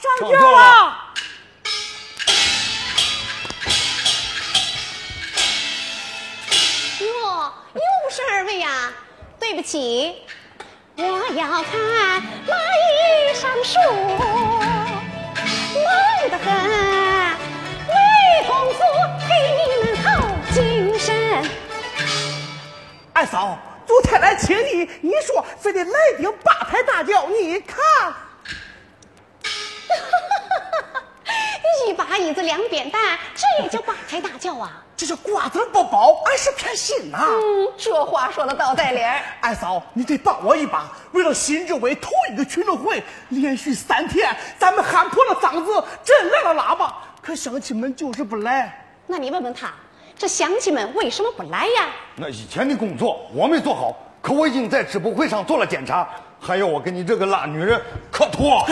上轿了。哟，又是二位呀？对不起，我要看蚂蚁上树，忙得很。雷公子给你们好精神。二嫂，昨天来请你，你说非得来顶八抬大轿，你看。一把椅子两扁担，这也叫八抬大轿啊？这叫瓜子不包，俺是偏心呐。嗯，这话说的倒带理儿。二嫂，你得帮我一把。为了新政委同一个群众会，连续三天，咱们喊破了嗓子，震烂了喇叭，可乡亲们就是不来。那你问问他，这乡亲们为什么不来呀？那以前的工作我没做好，可我已经在支部会上做了检查，还要我跟你这个烂女人磕头。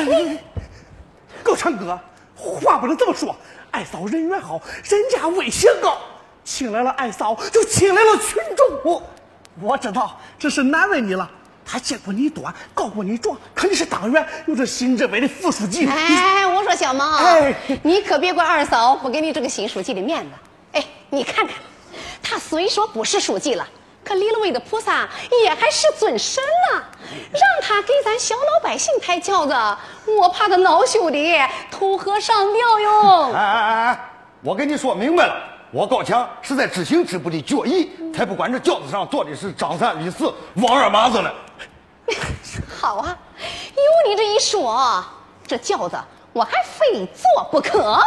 高昌哥，话不能这么说。二嫂人缘好，人家威信高，请来了二嫂，就请来了群众。我我知道这是难为你了。他见过你短，告过你状，可你是党员，又是新政委的副书记。哎，我说小毛，哎你可别怪二嫂不给你这个新书记的面子。哎，你看看，他虽说不是书记了，可离了位的菩萨也还是尊神呢。让咱小老百姓抬轿子，我怕他恼羞的投河上吊哟。哎哎哎哎，我跟你说明白了，我高强是在执行支部的决议，才不管这轿子上坐的是张三李四王二麻子呢。好啊，有你这一说，这轿子我还非坐不可。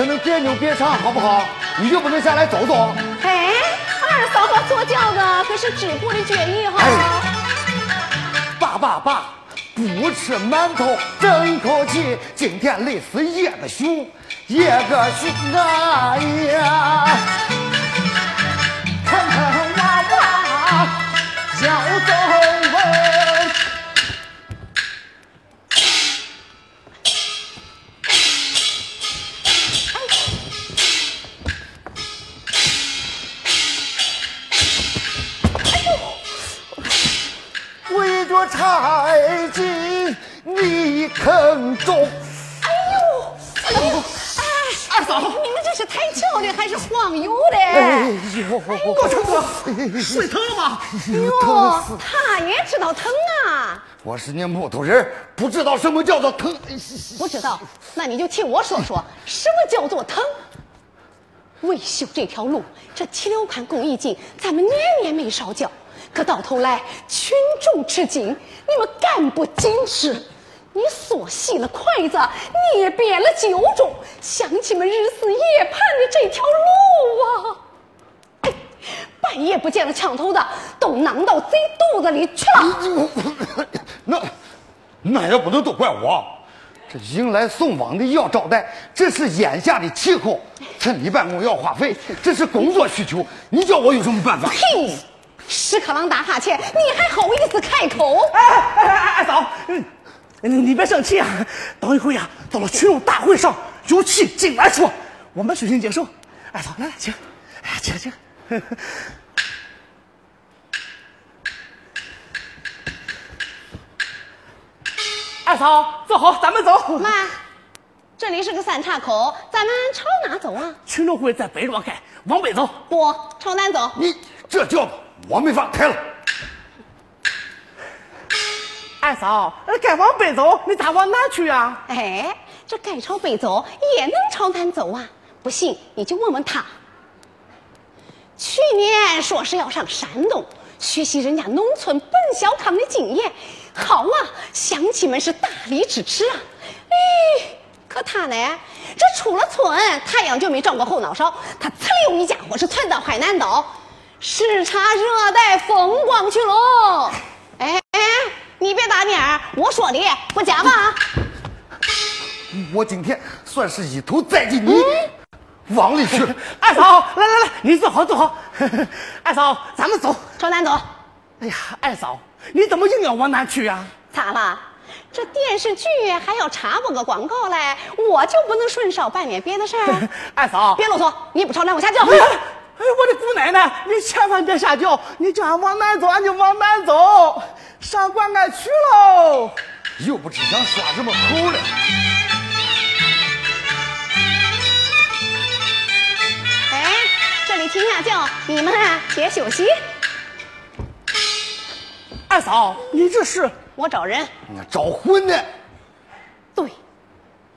可能别扭别唱好不好？你就不能下来走走？哎，二嫂子坐轿子可是支部的决议哈。哎爸爸爸，不吃馒头争一口气，今天累死叶个熊，叶个熊啊呀！看看娃娃要走柴进泥坑中。哎呦，哎呦，哎，二嫂，你们这是抬轿的还是晃悠的？哎呦，高成哥，水疼了吗？哟，他也知道疼啊。我是你木头人，不知道什么叫做疼。不知道，那你就听我说说，什么叫做疼？为修这条路，这七六款公益金，咱们年年没少交，可到头来群众吃紧，你们干部紧吃。你缩细了筷子，捏扁了酒盅，乡亲们日思夜盼的这条路啊！哎，半夜不见了枪头的，都囊到贼肚子里去了。那那也不能都怪我，这迎来送往的要招待，这是眼下的气候。村里办公要花费，这是工作需求，你叫我有什么办法？嘿，屎壳郎打哈欠，你还好意思开口？哎哎哎，二嫂，嗯，你你别生气啊。等一会呀，到了群众大会上，有气进来说，我们虚心接受。二嫂，来来，请，哎，请请。二嫂，坐好，咱们走。妈，这里是个三岔口，咱们朝哪走啊？群众会在北庄开，往北走。不，朝南走。你这轿子我没法开了。二嫂，那该往北走，你咋往南去啊？哎，这该朝北走，也能朝南走啊。不信你就问问他。去年说是要上山东学习人家农村奔小康的经验，好啊，乡亲们是大力支持啊。哎，可他呢，这出了村，太阳就没照过后脑勺，他呲溜一家伙是窜到海南岛，视察热带风光去喽。哎哎，你别打脸，我说的不假吧？我今天算是一头栽进你网里去了。二嫂，来来来，你坐好坐好。二嫂，咱们走。朝南走。哎呀，二嫂，你怎么硬要往南去呀？咋了？这电视剧还要插播个广告嘞，我就不能顺手办点别的事儿？二嫂，别啰嗦，你不朝南我下轿。哎，我的姑奶奶，你千万别下轿，你叫俺往南走，俺就往南走，上关爱去喽。又不知想耍什么猴了？哎，这里停下轿，你们啊别休息。二嫂，你这是？我找人。你招魂呢？对，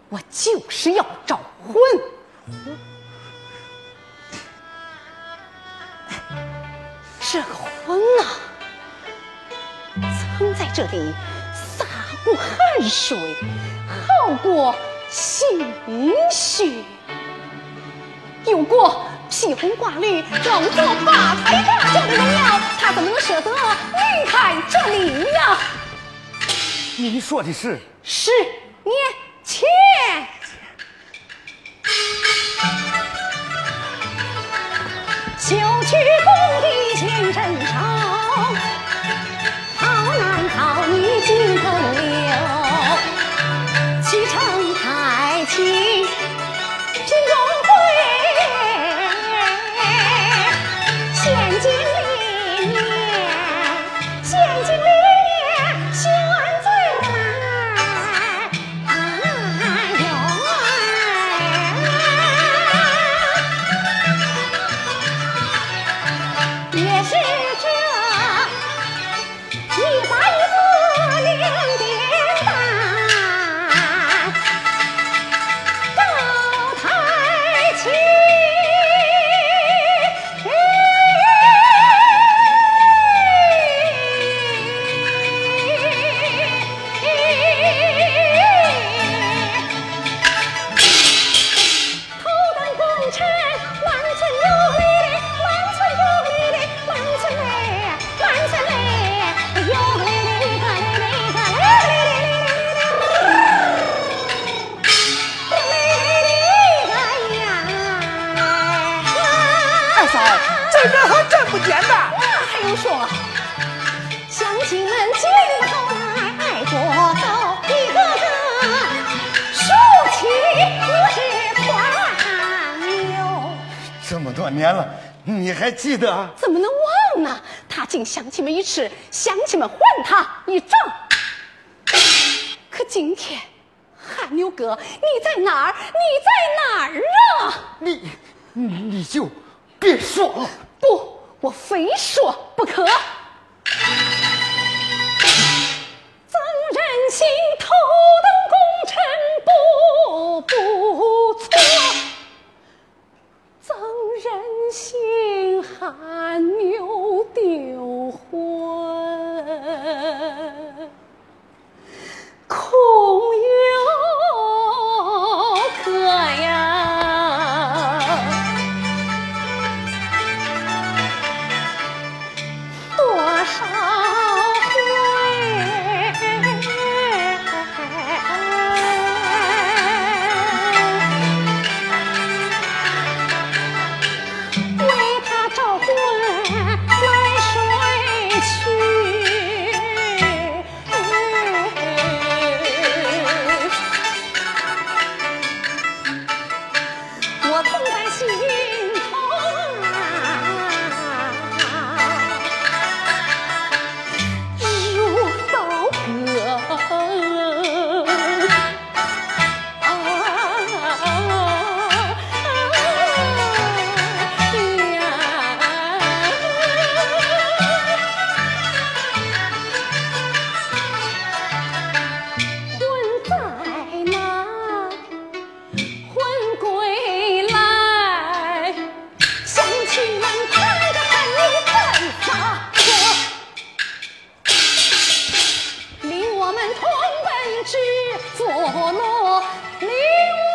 我就是要招魂。这个魂啊，曾在这里洒过汗水，耗过心血，有过披红挂绿、装作八抬大轿的荣耀，他怎么能舍得离开这里呀？你说的是。十年前，就去人还真不简单。那还用说？乡亲们紧着头来爱过走，一个个竖起五十块牛。这么多年了，你还记得？怎么能忘呢？他敬乡亲们一尺，乡亲们还他一丈。可今天，汗牛哥，你在哪儿？你在哪儿啊？你你你就别说了。不，我非说不可。曾任性知足乐，你我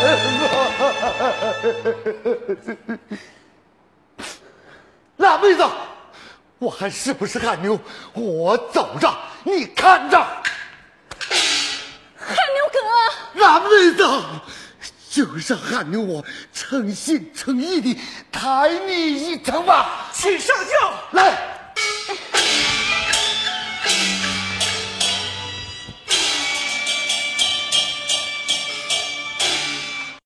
些什么？蓝妹子，我还是不是汗牛？我走着，你看着。汗牛哥，辣妹子，就让汗牛我诚心诚意的抬你一程吧。请上轿。来。